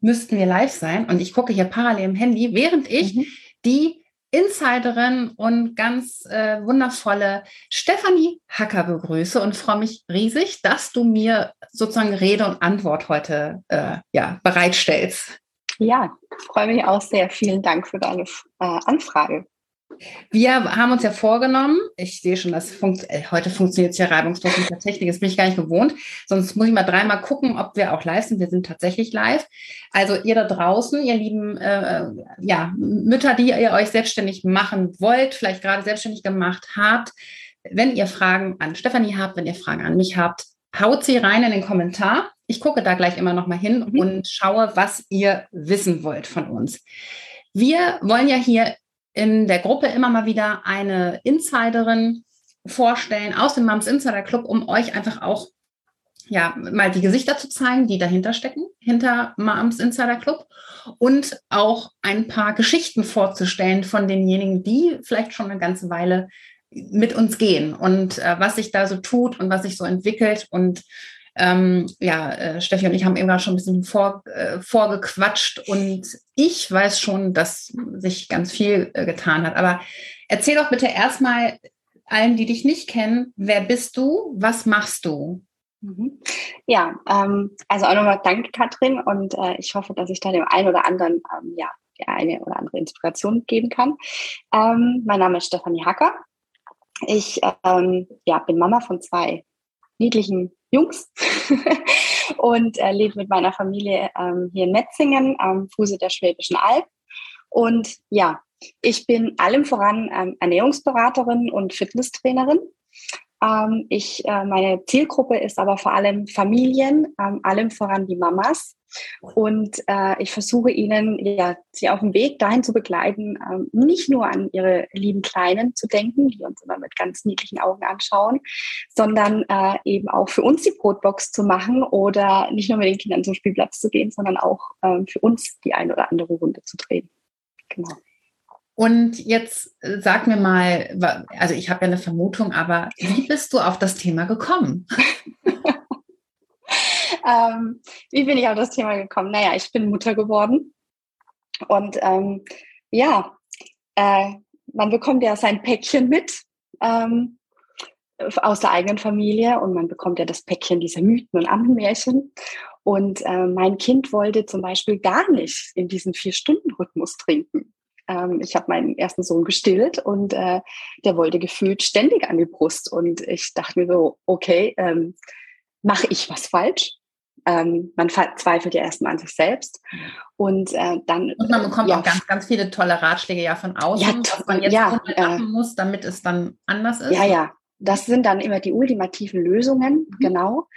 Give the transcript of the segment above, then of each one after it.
müssten wir live sein. Und ich gucke hier parallel im Handy, während ich mhm. die Insiderin und ganz äh, wundervolle Stefanie Hacker begrüße und freue mich riesig, dass du mir sozusagen Rede und Antwort heute äh, ja, bereitstellst. Ja, freue mich auch sehr. Vielen Dank für deine äh, Anfrage. Wir haben uns ja vorgenommen, ich sehe schon, dass funkt, äh, heute funktioniert es ja reibungslos mit der Technik, das bin ich gar nicht gewohnt. Sonst muss ich mal dreimal gucken, ob wir auch live sind. Wir sind tatsächlich live. Also ihr da draußen, ihr lieben äh, ja, Mütter, die ihr euch selbstständig machen wollt, vielleicht gerade selbstständig gemacht habt, wenn ihr Fragen an Stefanie habt, wenn ihr Fragen an mich habt, haut sie rein in den Kommentar. Ich gucke da gleich immer noch mal hin mhm. und schaue, was ihr wissen wollt von uns. Wir wollen ja hier in der Gruppe immer mal wieder eine Insiderin vorstellen aus dem Moms Insider Club, um euch einfach auch ja, mal die Gesichter zu zeigen, die dahinter stecken, hinter Moms Insider Club und auch ein paar Geschichten vorzustellen von denjenigen, die vielleicht schon eine ganze Weile mit uns gehen und äh, was sich da so tut und was sich so entwickelt und ähm, ja, äh, Steffi und ich haben eben gerade schon ein bisschen vor, äh, vorgequatscht und ich weiß schon, dass sich ganz viel äh, getan hat. Aber erzähl doch bitte erstmal allen, die dich nicht kennen, wer bist du, was machst du? Mhm. Ja, ähm, also auch nochmal danke, Katrin, und äh, ich hoffe, dass ich da dem einen oder anderen ähm, ja, die eine oder andere Inspiration geben kann. Ähm, mein Name ist Stefanie Hacker. Ich ähm, ja, bin Mama von zwei niedlichen Jungs und äh, lebe mit meiner Familie ähm, hier in Metzingen am Fuße der Schwäbischen Alb. Und ja, ich bin allem voran ähm, Ernährungsberaterin und Fitnesstrainerin. Ähm, ich, äh, meine Zielgruppe ist aber vor allem Familien, ähm, allem voran die Mamas. Und äh, ich versuche ihnen, ja, sie auf dem Weg dahin zu begleiten, ähm, nicht nur an ihre lieben Kleinen zu denken, die uns immer mit ganz niedlichen Augen anschauen, sondern äh, eben auch für uns die Brotbox zu machen oder nicht nur mit den Kindern zum Spielplatz zu gehen, sondern auch ähm, für uns die eine oder andere Runde zu drehen. Genau. Und jetzt äh, sag mir mal, also ich habe ja eine Vermutung, aber wie bist du auf das Thema gekommen? ähm, wie bin ich auf das Thema gekommen? Naja, ich bin Mutter geworden. Und ähm, ja, äh, man bekommt ja sein Päckchen mit ähm, aus der eigenen Familie und man bekommt ja das Päckchen dieser Mythen und Ammenmärchen. Und äh, mein Kind wollte zum Beispiel gar nicht in diesen Vier-Stunden-Rhythmus trinken. Ähm, ich habe meinen ersten Sohn gestillt und äh, der wollte gefühlt ständig an die Brust. Und ich dachte mir so, okay, ähm, mache ich was falsch? Ähm, man zweifelt ja erstmal an sich selbst. Und äh, dann. Und man bekommt ja, auch ganz, ganz viele tolle Ratschläge ja von außen, ja, was man jetzt ja, äh, muss, damit es dann anders ist. Ja, ja. Das sind dann immer die ultimativen Lösungen, mhm. genau.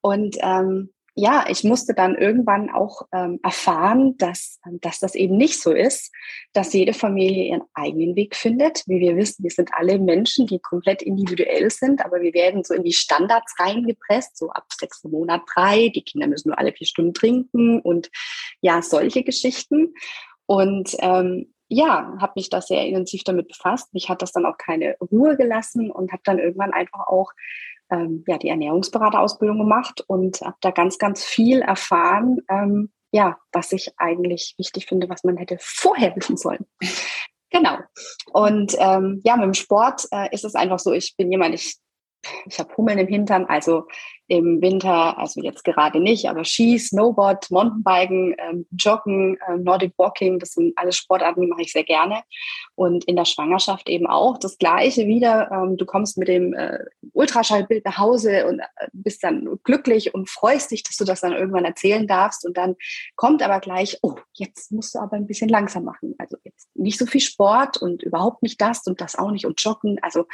Und ähm, ja, ich musste dann irgendwann auch ähm, erfahren, dass, ähm, dass das eben nicht so ist, dass jede Familie ihren eigenen Weg findet. Wie wir wissen, wir sind alle Menschen, die komplett individuell sind, aber wir werden so in die Standards reingepresst, so ab sechs Monat drei, die Kinder müssen nur alle vier Stunden trinken und ja, solche Geschichten. Und ähm, ja, habe mich da sehr intensiv damit befasst. Mich hat das dann auch keine Ruhe gelassen und habe dann irgendwann einfach auch ähm, ja, die Ernährungsberaterausbildung gemacht und habe da ganz, ganz viel erfahren, ähm, ja, was ich eigentlich wichtig finde, was man hätte vorher wissen sollen. Genau. Und ähm, ja, mit dem Sport äh, ist es einfach so, ich bin jemand, ich ich habe Hummeln im Hintern, also im Winter, also jetzt gerade nicht, aber Ski, Snowboard, Mountainbiken, ähm, Joggen, ähm, Nordic Walking, das sind alles Sportarten, die mache ich sehr gerne. Und in der Schwangerschaft eben auch das Gleiche wieder. Ähm, du kommst mit dem äh, Ultraschallbild nach Hause und äh, bist dann glücklich und freust dich, dass du das dann irgendwann erzählen darfst. Und dann kommt aber gleich, oh, jetzt musst du aber ein bisschen langsam machen. Also jetzt nicht so viel Sport und überhaupt nicht das und das auch nicht und Joggen. Also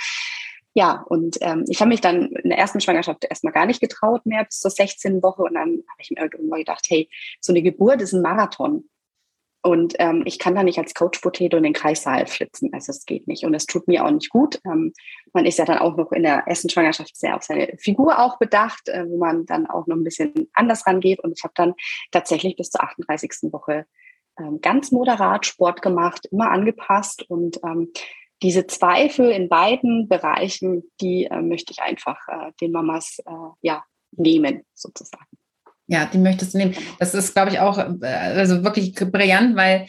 ja, und ähm, ich habe mich dann in der ersten Schwangerschaft erstmal gar nicht getraut mehr bis zur 16. Woche. Und dann habe ich mir irgendwann gedacht, hey, so eine Geburt ist ein Marathon. Und ähm, ich kann da nicht als Coach Potato in den Kreissaal flitzen. Also es geht nicht. Und es tut mir auch nicht gut. Ähm, man ist ja dann auch noch in der ersten Schwangerschaft sehr auf seine Figur auch bedacht, äh, wo man dann auch noch ein bisschen anders rangeht. Und ich habe dann tatsächlich bis zur 38. Woche ähm, ganz moderat Sport gemacht, immer angepasst. Und ähm, diese Zweifel in beiden Bereichen, die äh, möchte ich einfach äh, den Mamas äh, ja, nehmen, sozusagen. Ja, die möchtest du nehmen. Das ist, glaube ich, auch äh, also wirklich brillant, weil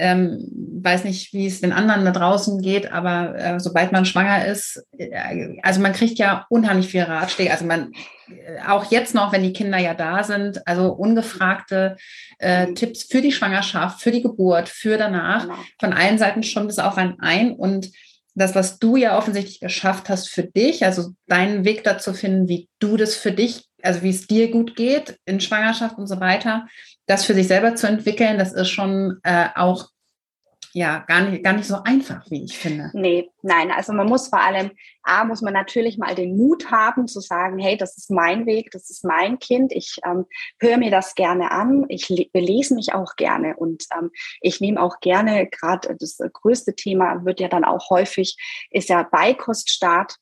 ähm, weiß nicht, wie es den anderen da draußen geht, aber äh, sobald man schwanger ist, äh, also man kriegt ja unheimlich viele Ratschläge. Also man, äh, auch jetzt noch, wenn die Kinder ja da sind, also ungefragte äh, mhm. Tipps für die Schwangerschaft, für die Geburt, für danach, genau. von allen Seiten schon das auf einen ein und das, was du ja offensichtlich geschafft hast für dich, also deinen Weg dazu finden, wie du das für dich, also wie es dir gut geht in Schwangerschaft und so weiter, das für sich selber zu entwickeln, das ist schon äh, auch ja gar nicht, gar nicht so einfach, wie ich finde. Nee, nein, also man muss vor allem, A, muss man natürlich mal den Mut haben zu sagen, hey, das ist mein Weg, das ist mein Kind, ich ähm, höre mir das gerne an, ich belese mich auch gerne und ähm, ich nehme auch gerne, gerade das größte Thema wird ja dann auch häufig, ist ja Beikoststart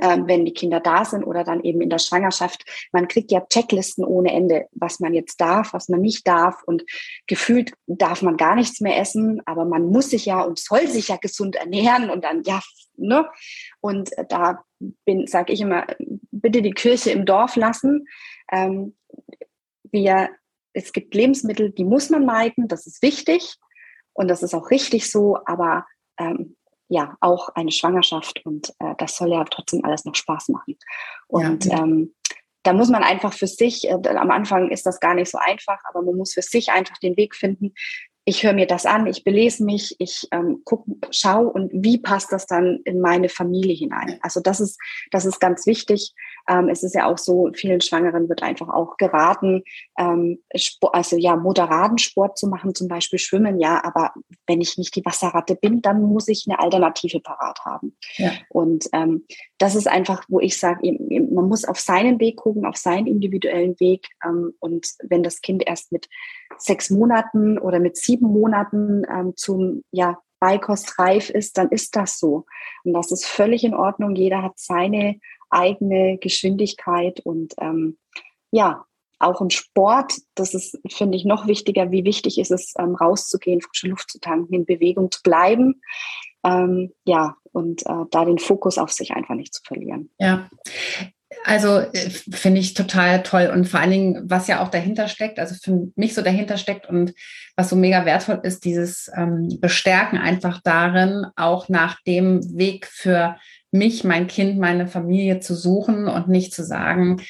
wenn die Kinder da sind oder dann eben in der Schwangerschaft. Man kriegt ja Checklisten ohne Ende, was man jetzt darf, was man nicht darf. Und gefühlt darf man gar nichts mehr essen, aber man muss sich ja und soll sich ja gesund ernähren und dann, ja, ne? Und da bin, sage ich immer, bitte die Kirche im Dorf lassen. Ähm, wir, es gibt Lebensmittel, die muss man meiden, das ist wichtig und das ist auch richtig so, aber ähm, ja auch eine Schwangerschaft und äh, das soll ja trotzdem alles noch Spaß machen. Und ja. ähm, da muss man einfach für sich, äh, am Anfang ist das gar nicht so einfach, aber man muss für sich einfach den Weg finden, ich höre mir das an, ich belese mich, ich ähm, gucke, schau und wie passt das dann in meine Familie hinein. Also das ist, das ist ganz wichtig. Ähm, es ist ja auch so, vielen Schwangeren wird einfach auch geraten, ähm, Sport, also ja, moderaten Sport zu machen, zum Beispiel Schwimmen, ja, aber wenn ich nicht die Wasserratte bin, dann muss ich eine Alternative parat haben. Ja. Und ähm, das ist einfach, wo ich sage, man muss auf seinen Weg gucken, auf seinen individuellen Weg. Ähm, und wenn das Kind erst mit sechs Monaten oder mit sieben Monaten ähm, zum ja, Beikostreif ist, dann ist das so. Und das ist völlig in Ordnung. Jeder hat seine eigene Geschwindigkeit und ähm, ja, auch im Sport, das ist, finde ich, noch wichtiger, wie wichtig ist es, ähm, rauszugehen, frische Luft zu tanken, in Bewegung zu bleiben. Ähm, ja, und äh, da den Fokus auf sich einfach nicht zu verlieren. Ja. Also äh, finde ich total toll und vor allen Dingen, was ja auch dahinter steckt, also für mich so dahinter steckt und was so mega wertvoll ist, dieses ähm, Bestärken einfach darin, auch nach dem Weg für mich, mein Kind, meine Familie zu suchen und nicht zu sagen,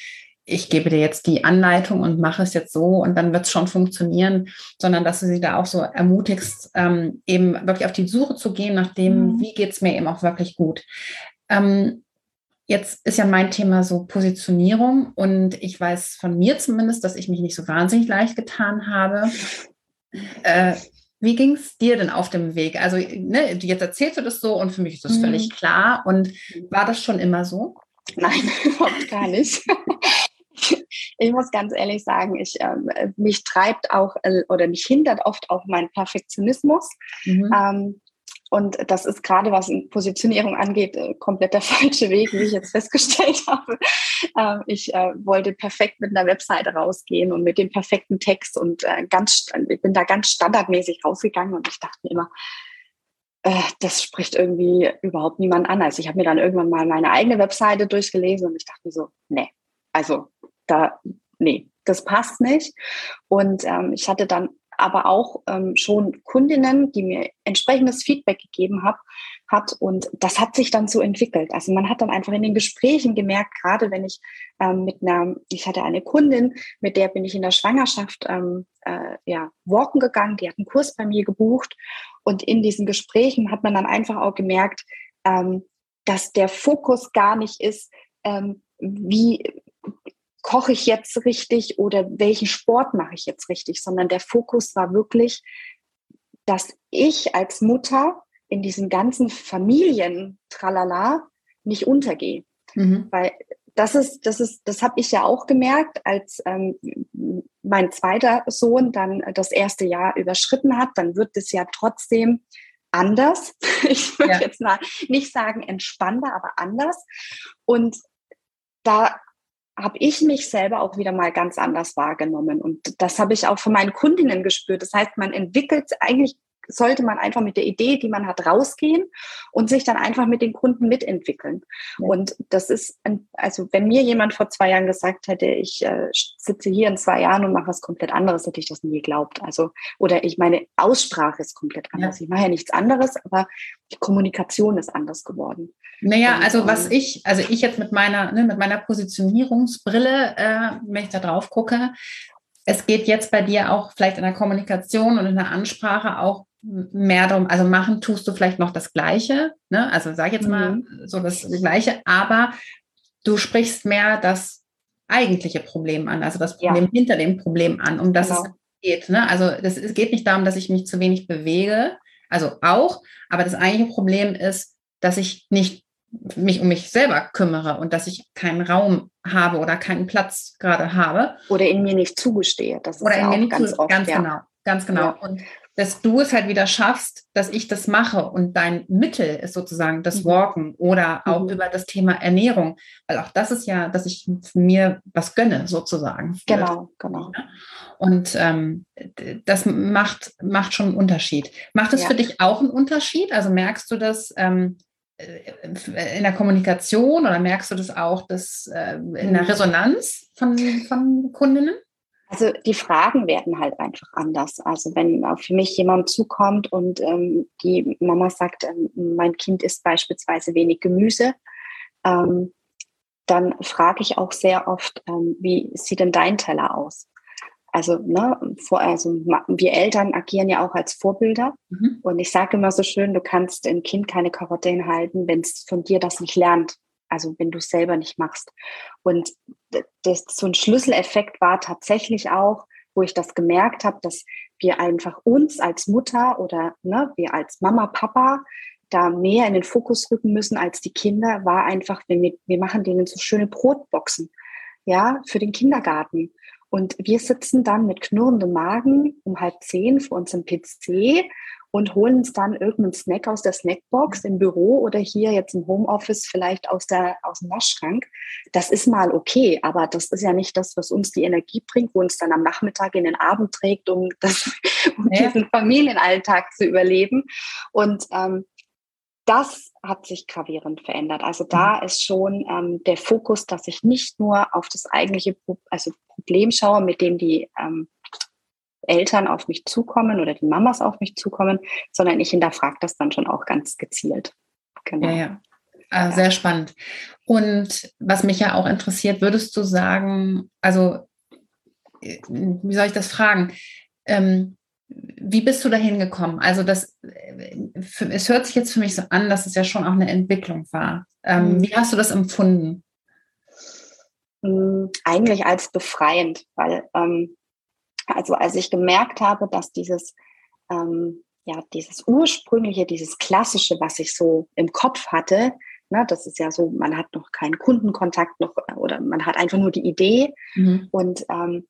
ich gebe dir jetzt die Anleitung und mache es jetzt so und dann wird es schon funktionieren, sondern dass du sie da auch so ermutigst, ähm, eben wirklich auf die Suche zu gehen, nach dem, mhm. wie geht es mir eben auch wirklich gut. Ähm, jetzt ist ja mein Thema so Positionierung und ich weiß von mir zumindest, dass ich mich nicht so wahnsinnig leicht getan habe. Äh, wie ging es dir denn auf dem Weg? Also, ne, jetzt erzählst du das so und für mich ist das mhm. völlig klar. Und war das schon immer so? Nein, überhaupt gar nicht. ich muss ganz ehrlich sagen, ich, ähm, mich treibt auch äh, oder mich hindert oft auch mein Perfektionismus. Mhm. Ähm, und das ist gerade, was Positionierung angeht, äh, komplett der falsche Weg, wie ich jetzt festgestellt habe. Ähm, ich äh, wollte perfekt mit einer Webseite rausgehen und mit dem perfekten Text und äh, ganz, ich bin da ganz standardmäßig rausgegangen und ich dachte mir immer, äh, das spricht irgendwie überhaupt niemand an. Also ich habe mir dann irgendwann mal meine eigene Webseite durchgelesen und ich dachte mir so, nee, also da, nee, das passt nicht. Und ähm, ich hatte dann aber auch ähm, schon Kundinnen, die mir entsprechendes Feedback gegeben hab, hat. Und das hat sich dann so entwickelt. Also man hat dann einfach in den Gesprächen gemerkt, gerade wenn ich ähm, mit einer, ich hatte eine Kundin, mit der bin ich in der Schwangerschaft ähm, äh, ja, walken gegangen, die hat einen Kurs bei mir gebucht. Und in diesen Gesprächen hat man dann einfach auch gemerkt, ähm, dass der Fokus gar nicht ist, ähm, wie, koche ich jetzt richtig oder welchen Sport mache ich jetzt richtig, sondern der Fokus war wirklich, dass ich als Mutter in diesen ganzen Familien, tralala, nicht untergehe. Mhm. Weil das ist, das ist, das habe ich ja auch gemerkt, als ähm, mein zweiter Sohn dann das erste Jahr überschritten hat, dann wird es ja trotzdem anders. Ich würde ja. jetzt mal nicht sagen entspannter, aber anders. Und da habe ich mich selber auch wieder mal ganz anders wahrgenommen. Und das habe ich auch von meinen Kundinnen gespürt. Das heißt, man entwickelt eigentlich sollte man einfach mit der Idee, die man hat, rausgehen und sich dann einfach mit den Kunden mitentwickeln. Ja. Und das ist, ein, also wenn mir jemand vor zwei Jahren gesagt hätte, ich äh, sitze hier in zwei Jahren und mache was komplett anderes, hätte ich das nie geglaubt. Also, oder ich meine Aussprache ist komplett anders. Ja. Ich mache ja nichts anderes, aber die Kommunikation ist anders geworden. Naja, also was ich, also ich jetzt mit meiner, ne, mit meiner Positionierungsbrille, äh, wenn ich da drauf gucke, es geht jetzt bei dir auch vielleicht in der Kommunikation und in der Ansprache auch mehr darum, also machen tust du vielleicht noch das Gleiche, ne? also sag jetzt mal mhm. so das Gleiche, aber du sprichst mehr das eigentliche Problem an, also das Problem ja. hinter dem Problem an, um das genau. es geht. Ne? Also das, es geht nicht darum, dass ich mich zu wenig bewege, also auch, aber das eigentliche Problem ist, dass ich nicht mich um mich selber kümmere und dass ich keinen Raum habe oder keinen Platz gerade habe. Oder in mir nicht zugestehe. Das ist oder ja in mir nicht ganz, oft, ganz ja. genau, ganz genau. Ja. Und dass du es halt wieder schaffst, dass ich das mache und dein Mittel ist sozusagen das mhm. Walken oder auch mhm. über das Thema Ernährung, weil auch das ist ja, dass ich mir was gönne sozusagen. Genau, genau. Und ähm, das macht, macht schon einen Unterschied. Macht es ja. für dich auch einen Unterschied? Also merkst du das ähm, äh, in der Kommunikation oder merkst du das auch das, äh, in der mhm. Resonanz von, von Kundinnen? Also die Fragen werden halt einfach anders. Also wenn für mich jemand zukommt und ähm, die Mama sagt, ähm, mein Kind isst beispielsweise wenig Gemüse, ähm, dann frage ich auch sehr oft, ähm, wie sieht denn dein Teller aus? Also, ne, vor, also wir Eltern agieren ja auch als Vorbilder. Mhm. Und ich sage immer so schön, du kannst ein Kind keine Karotte hinhalten, wenn es von dir das nicht lernt also wenn du es selber nicht machst. Und das, so ein Schlüsseleffekt war tatsächlich auch, wo ich das gemerkt habe, dass wir einfach uns als Mutter oder ne, wir als Mama, Papa da mehr in den Fokus rücken müssen als die Kinder, war einfach, wenn wir, wir machen denen so schöne Brotboxen, ja, für den Kindergarten. Und wir sitzen dann mit knurrendem Magen um halb zehn vor unserem PC und holen uns dann irgendeinen Snack aus der Snackbox im Büro oder hier jetzt im Homeoffice vielleicht aus, der, aus dem Waschschrank. Das ist mal okay, aber das ist ja nicht das, was uns die Energie bringt, wo uns dann am Nachmittag in den Abend trägt, um, das, um ja. diesen Familienalltag zu überleben. Und ähm, das hat sich gravierend verändert. Also da mhm. ist schon ähm, der Fokus, dass ich nicht nur auf das eigentliche also Problem schaue, mit dem die ähm, Eltern auf mich zukommen oder die Mamas auf mich zukommen, sondern ich hinterfrage das dann schon auch ganz gezielt. Genau. Ja, ja. Also sehr spannend. Und was mich ja auch interessiert, würdest du sagen, also wie soll ich das fragen? Ähm, wie bist du dahin gekommen? Also das, für, es hört sich jetzt für mich so an, dass es ja schon auch eine Entwicklung war. Ähm, mhm. Wie hast du das empfunden? Hm, eigentlich als befreiend, weil ähm, also als ich gemerkt habe, dass dieses, ähm, ja, dieses ursprüngliche, dieses klassische, was ich so im Kopf hatte, ne, das ist ja so, man hat noch keinen Kundenkontakt noch oder man hat einfach nur die Idee mhm. und ähm,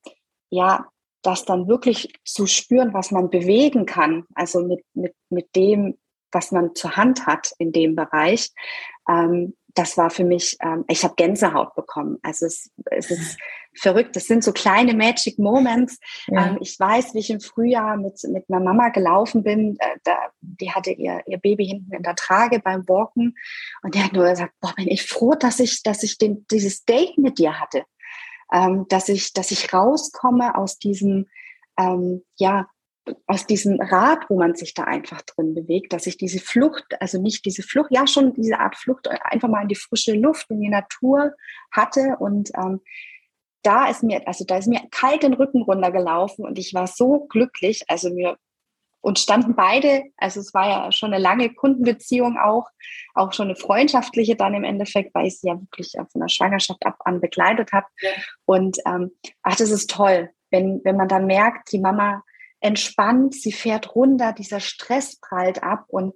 ja, das dann wirklich zu spüren, was man bewegen kann, also mit, mit, mit dem, was man zur Hand hat in dem Bereich, ähm, das war für mich, ähm, ich habe Gänsehaut bekommen. Also es, es ist verrückt. Das sind so kleine Magic Moments. Ja. Ähm, ich weiß, wie ich im Frühjahr mit, mit einer Mama gelaufen bin. Äh, da, die hatte ihr, ihr Baby hinten in der Trage beim Walken. Und die hat nur gesagt, boah, bin ich froh, dass ich, dass ich den, dieses Date mit dir hatte. Ähm, dass ich, dass ich rauskomme aus diesem, ähm, ja, aus diesem Rad, wo man sich da einfach drin bewegt, dass ich diese Flucht, also nicht diese Flucht, ja schon diese Art Flucht, einfach mal in die frische Luft, in die Natur hatte und ähm, da ist mir, also da ist mir kalt den Rücken runtergelaufen und ich war so glücklich, also mir und standen beide, also es war ja schon eine lange Kundenbeziehung auch, auch schon eine freundschaftliche dann im Endeffekt, weil ich sie ja wirklich von der Schwangerschaft ab an begleitet habe. Ja. Und ähm, ach, das ist toll, wenn, wenn man dann merkt, die Mama entspannt, sie fährt runter, dieser Stress prallt ab und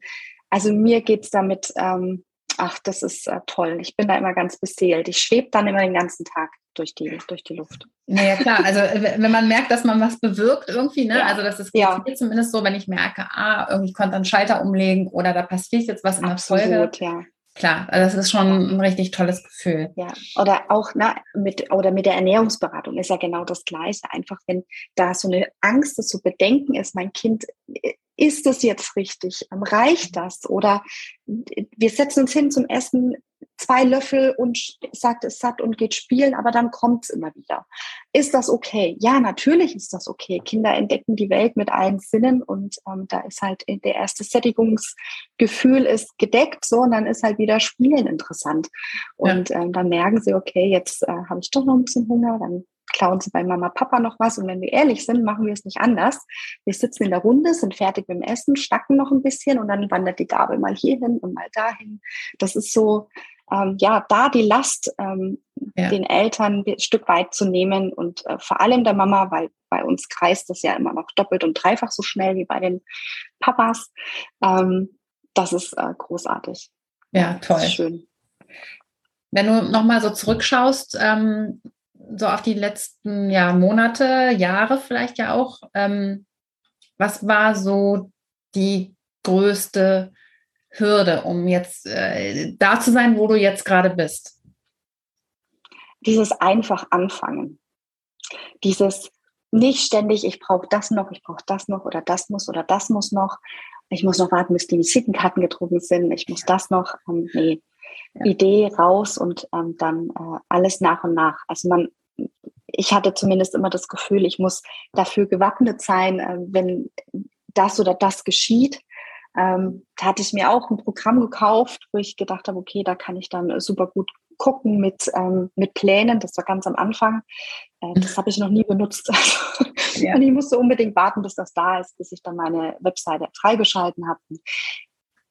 also mir geht's damit ähm, Ach, das ist äh, toll. Ich bin da immer ganz beseelt. Ich schwebe dann immer den ganzen Tag durch die, durch die Luft. Naja, klar. Also wenn man merkt, dass man was bewirkt irgendwie, ne? Ja. Also das ist Ja. zumindest so, wenn ich merke, ah, irgendwie konnte einen Schalter umlegen oder da passiert jetzt was in der Folge. Absolut, ja. Klar, also das ist schon ein richtig tolles Gefühl. Ja, oder auch na, mit, oder mit der Ernährungsberatung ist ja genau das Gleiche. Einfach, wenn da so eine Angst ist, so Bedenken ist, mein Kind, äh, ist das jetzt richtig? Reicht das? Oder äh, wir setzen uns hin zum Essen, zwei Löffel und sagt es satt und geht spielen, aber dann kommt es immer wieder. Ist das okay? Ja, natürlich ist das okay. Kinder entdecken die Welt mit allen Sinnen und ähm, da ist halt der erste Sättigungsgefühl ist gedeckt, so und dann ist halt wieder Spielen interessant. Und ähm, dann merken sie, okay, jetzt äh, habe ich doch noch ein bisschen Hunger, dann klauen sie bei Mama, Papa noch was. Und wenn wir ehrlich sind, machen wir es nicht anders. Wir sitzen in der Runde, sind fertig mit dem Essen, stacken noch ein bisschen und dann wandert die Gabel mal hierhin und mal dahin. Das ist so, ähm, ja, da die Last ähm, Ja. den Eltern ein Stück weit zu nehmen und äh, vor allem der Mama, weil bei uns kreist das ja immer noch doppelt und dreifach so schnell wie bei den Papas. Ähm, das ist äh, großartig. Ja, toll. schön. Wenn du nochmal so zurückschaust, ähm, so auf die letzten ja, Monate, Jahre vielleicht ja auch, ähm, was war so die größte Hürde, um jetzt äh, da zu sein, wo du jetzt gerade bist? dieses einfach anfangen. Dieses nicht ständig, ich brauche das noch, ich brauche das noch oder das muss oder das muss noch. Ich muss noch warten, bis die Visitenkarten gedruckt sind. Ich muss das noch. Ähm, nee. Ja. Idee raus und ähm, dann äh, alles nach und nach. Also man, ich hatte zumindest immer das Gefühl, ich muss dafür gewappnet sein, äh, wenn das oder das geschieht. Ähm, da hatte ich mir auch ein Programm gekauft, wo ich gedacht habe, okay, da kann ich dann super gut gucken mit, ähm, mit Plänen. Das war ganz am Anfang. Äh, das habe ich noch nie benutzt. Ja. Und ich musste unbedingt warten, bis das da ist, bis ich dann meine Webseite freigeschalten habe.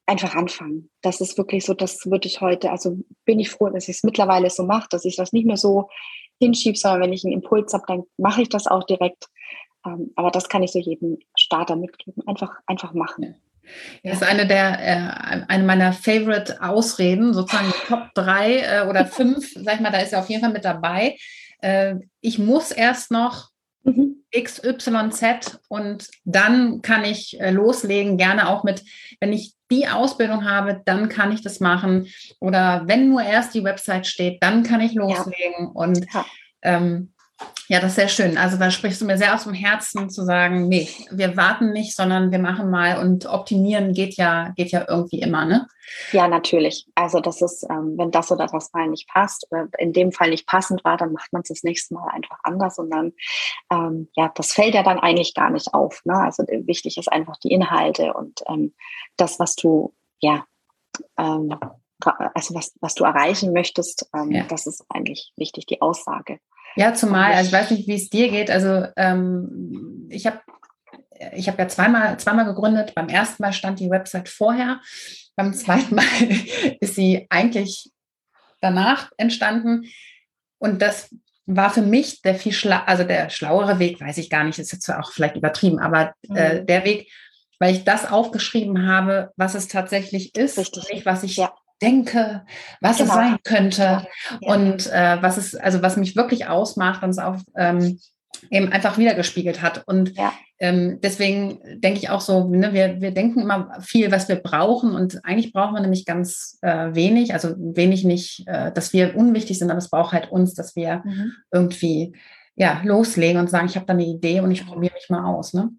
Einfach anfangen. Das ist wirklich so, das würde ich heute, also bin ich froh, dass ich es mittlerweile so mache, dass ich das nicht mehr so hinschiebe, sondern wenn ich einen Impuls habe, dann mache ich das auch direkt. Ähm, aber das kann ich so jedem Starter mitgeben. Einfach, einfach machen. Das ist eine der, äh, eine meiner Favorite Ausreden, sozusagen Top 3 äh, oder 5, sag ich mal, da ist er auf jeden Fall mit dabei. Äh, ich muss erst noch Mhm. XYZ und dann kann ich äh, loslegen, gerne auch mit, wenn ich die Ausbildung habe, dann kann ich das machen. Oder wenn nur erst die Website steht, dann kann ich loslegen. Und Ja. ähm, ja, das ist sehr schön. Also da sprichst du mir sehr aus dem Herzen zu sagen, nee, wir warten nicht, sondern wir machen mal und optimieren geht ja, geht ja irgendwie immer, ne? Ja, natürlich. Also das ist, ähm, wenn das oder das mal nicht passt oder in dem Fall nicht passend war, dann macht man es das nächste Mal einfach anders und dann, ähm, ja, das fällt ja dann eigentlich gar nicht auf. Ne? Also wichtig ist einfach die Inhalte und ähm, das, was du, ja, ähm, also was, was du erreichen möchtest, ähm, Ja. das ist eigentlich wichtig, die Aussage. Ja, zumal, also ich weiß nicht, wie es dir geht. Also ähm, ich habe ich hab ja zweimal, zweimal gegründet. Beim ersten Mal stand die Website vorher. Beim zweiten Mal ist sie eigentlich danach entstanden. Und das war für mich der viel schla also der schlauere Weg, weiß ich gar nicht, ist jetzt auch vielleicht übertrieben, aber äh, Mhm. der Weg, weil ich das aufgeschrieben habe, was es tatsächlich ist, Richtig. nicht was ich Ja. Denke, was es Genau. sein könnte. Ja. Und äh, was es, also was mich wirklich ausmacht und es auch ähm, eben einfach wiedergespiegelt hat. Und Ja. ähm, deswegen denke ich auch so, ne, wir, wir denken immer viel, was wir brauchen. Und eigentlich brauchen wir nämlich ganz äh, wenig, also wenig nicht, äh, dass wir unwichtig sind, aber es braucht halt uns, dass wir Mhm. irgendwie ja, loslegen und sagen, ich habe da eine Idee und ich probiere mich mal aus. Ne?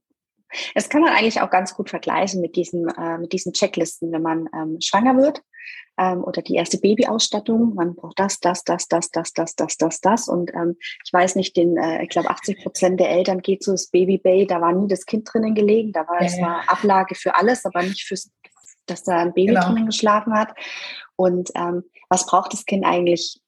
Das kann man eigentlich auch ganz gut vergleichen mit diesen, äh, mit diesen Checklisten, wenn man ähm, schwanger wird ähm, oder die erste Babyausstattung. Man braucht das, das, das, das, das, das, das, das, das. Und ähm, ich weiß nicht, den, äh, ich glaube, 80 Prozent der Eltern geht so das Baby Bay, da war nie das Kind drinnen gelegen. Da war Ja, es ja. war Ablage für alles, aber nicht fürs, dass da ein Baby Genau. drinnen geschlafen hat. Und ähm, was braucht das Kind eigentlich?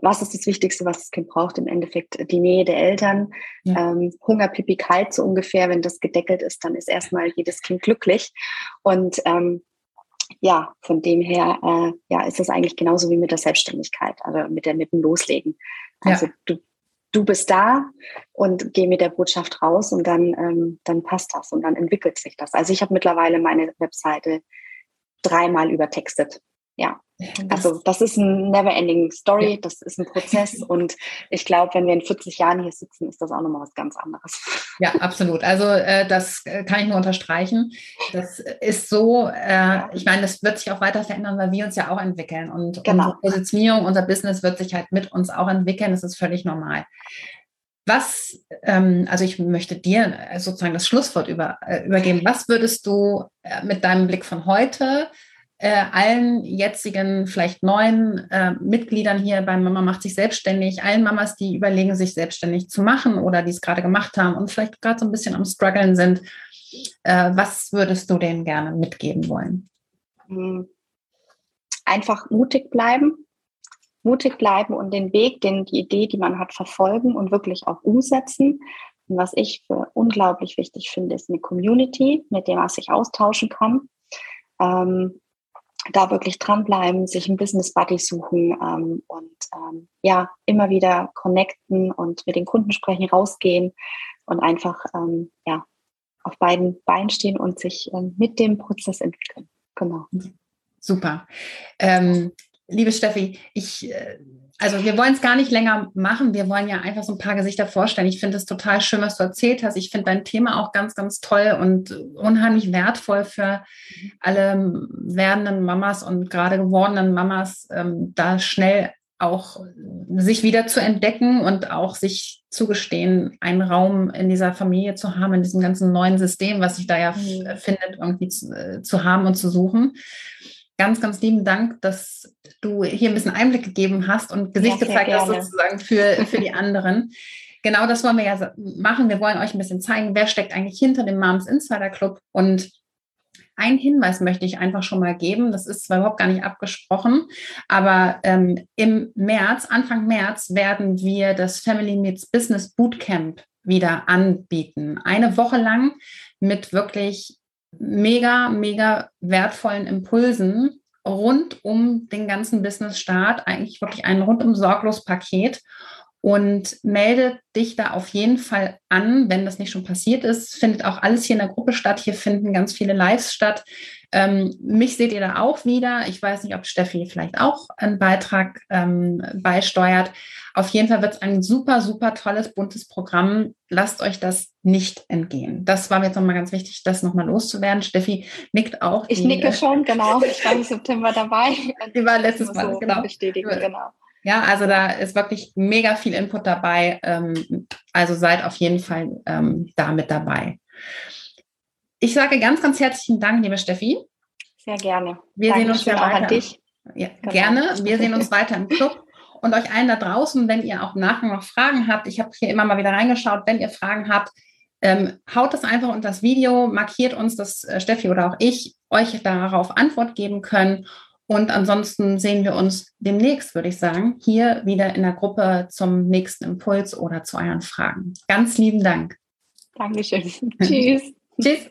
Was ist das Wichtigste, was das Kind braucht? Im Endeffekt die Nähe der Eltern, Ja. ähm, Hunger, Pipi, kalt so ungefähr. Wenn das gedeckelt ist, dann ist erstmal jedes Kind glücklich. Und ähm, ja, von dem her äh, ja, ist das eigentlich genauso wie mit der Selbstständigkeit, also mit, der, mit dem Loslegen. Also du, du bist da und geh mit der Botschaft raus und dann, ähm, dann passt das und dann entwickelt sich das. Also ich habe mittlerweile meine Webseite dreimal übertextet. Ja, Also das ist ein never-ending Story, das ist ein Prozess und ich glaube, wenn wir in 40 Jahren hier sitzen, ist das auch nochmal was ganz anderes. Ja, absolut. Also äh, das äh, kann ich nur unterstreichen. Das ist so, äh, ich meine, das wird sich auch weiter verändern, weil wir uns ja auch entwickeln und genau. unsere Positionierung, unser Business wird sich halt mit uns auch entwickeln. Das ist völlig normal. Was, ähm, also ich möchte dir äh, sozusagen das Schlusswort über, äh, übergeben. Was würdest du äh, mit deinem Blick von heute äh, allen jetzigen, vielleicht neuen äh, Mitgliedern hier bei Mama macht sich selbstständig, allen Mamas, die überlegen, sich selbstständig zu machen oder die es gerade gemacht haben und vielleicht gerade so ein bisschen am struggeln sind, äh, was würdest du denen gerne mitgeben wollen? Hm. Einfach mutig bleiben, mutig bleiben und den Weg, den, die Idee, die man hat, verfolgen und wirklich auch umsetzen. Und was ich für unglaublich wichtig finde, ist eine Community, mit der man sich austauschen kann. Ähm, da wirklich dranbleiben, sich ein Business Buddy suchen ähm, und ähm, ja, immer wieder connecten und mit den Kunden sprechen, rausgehen und einfach ähm, ja, auf beiden Beinen stehen und sich ähm, mit dem Prozess entwickeln. Genau. Super. Ähm, liebe Steffi, ich, äh, also wir wollen es gar nicht länger machen. Wir wollen ja einfach so ein paar Gesichter vorstellen. Ich finde es total schön, was du erzählt hast. Ich finde dein Thema auch ganz, ganz toll und unheimlich wertvoll für alle werdenden Mamas und gerade gewordenen Mamas, ähm, da schnell auch sich wieder zu entdecken und auch sich zugestehen, einen Raum in dieser Familie zu haben, in diesem ganzen neuen System, was sich da ja mhm. findet, irgendwie zu, äh, zu haben und zu suchen ganz, ganz lieben Dank, dass du hier ein bisschen Einblick gegeben hast und Gesicht ja, gezeigt hast sozusagen für, für die anderen. Genau das wollen wir ja machen. Wir wollen euch ein bisschen zeigen, wer steckt eigentlich hinter dem Moms Insider Club. Und ein Hinweis möchte ich einfach schon mal geben. Das ist zwar überhaupt gar nicht abgesprochen, aber ähm, im März, Anfang März, werden wir das Family Meets Business Bootcamp wieder anbieten. Eine Woche lang mit wirklich mega, mega wertvollen Impulsen rund um den ganzen Business-Start, eigentlich wirklich ein rundum sorglos Paket und melde dich da auf jeden Fall an, wenn das nicht schon passiert ist. Findet auch alles hier in der Gruppe statt. Hier finden ganz viele Lives statt. Ähm, mich seht ihr da auch wieder. Ich weiß nicht, ob Steffi vielleicht auch einen Beitrag ähm, beisteuert. Auf jeden Fall wird es ein super, super tolles, buntes Programm. Lasst euch das nicht entgehen. Das war mir jetzt nochmal ganz wichtig, das nochmal loszuwerden. Steffi nickt auch. Ich nicke schon, genau. Ich war im September dabei. Die war letztes Mal, so genau. Bestätigen, genau. Ja, also da ist wirklich mega viel Input dabei. Ähm, also seid auf jeden Fall ähm, da mit dabei. Ich sage ganz, ganz herzlichen Dank, liebe Steffi. Sehr gerne. Wir Dankeschön sehen uns ja weiter. An dich. Ja, genau. Gerne. Wir sehen uns weiter im Club. Und euch allen da draußen, wenn ihr auch nachher noch Fragen habt, ich habe hier immer mal wieder reingeschaut, wenn ihr Fragen habt, ähm, haut das einfach unter das Video, markiert uns, dass äh, Steffi oder auch ich euch darauf Antwort geben können. Und ansonsten sehen wir uns demnächst, würde ich sagen, hier wieder in der Gruppe zum nächsten Impuls oder zu euren Fragen. Ganz lieben Dank. Dankeschön. Tschüss. Tschüss.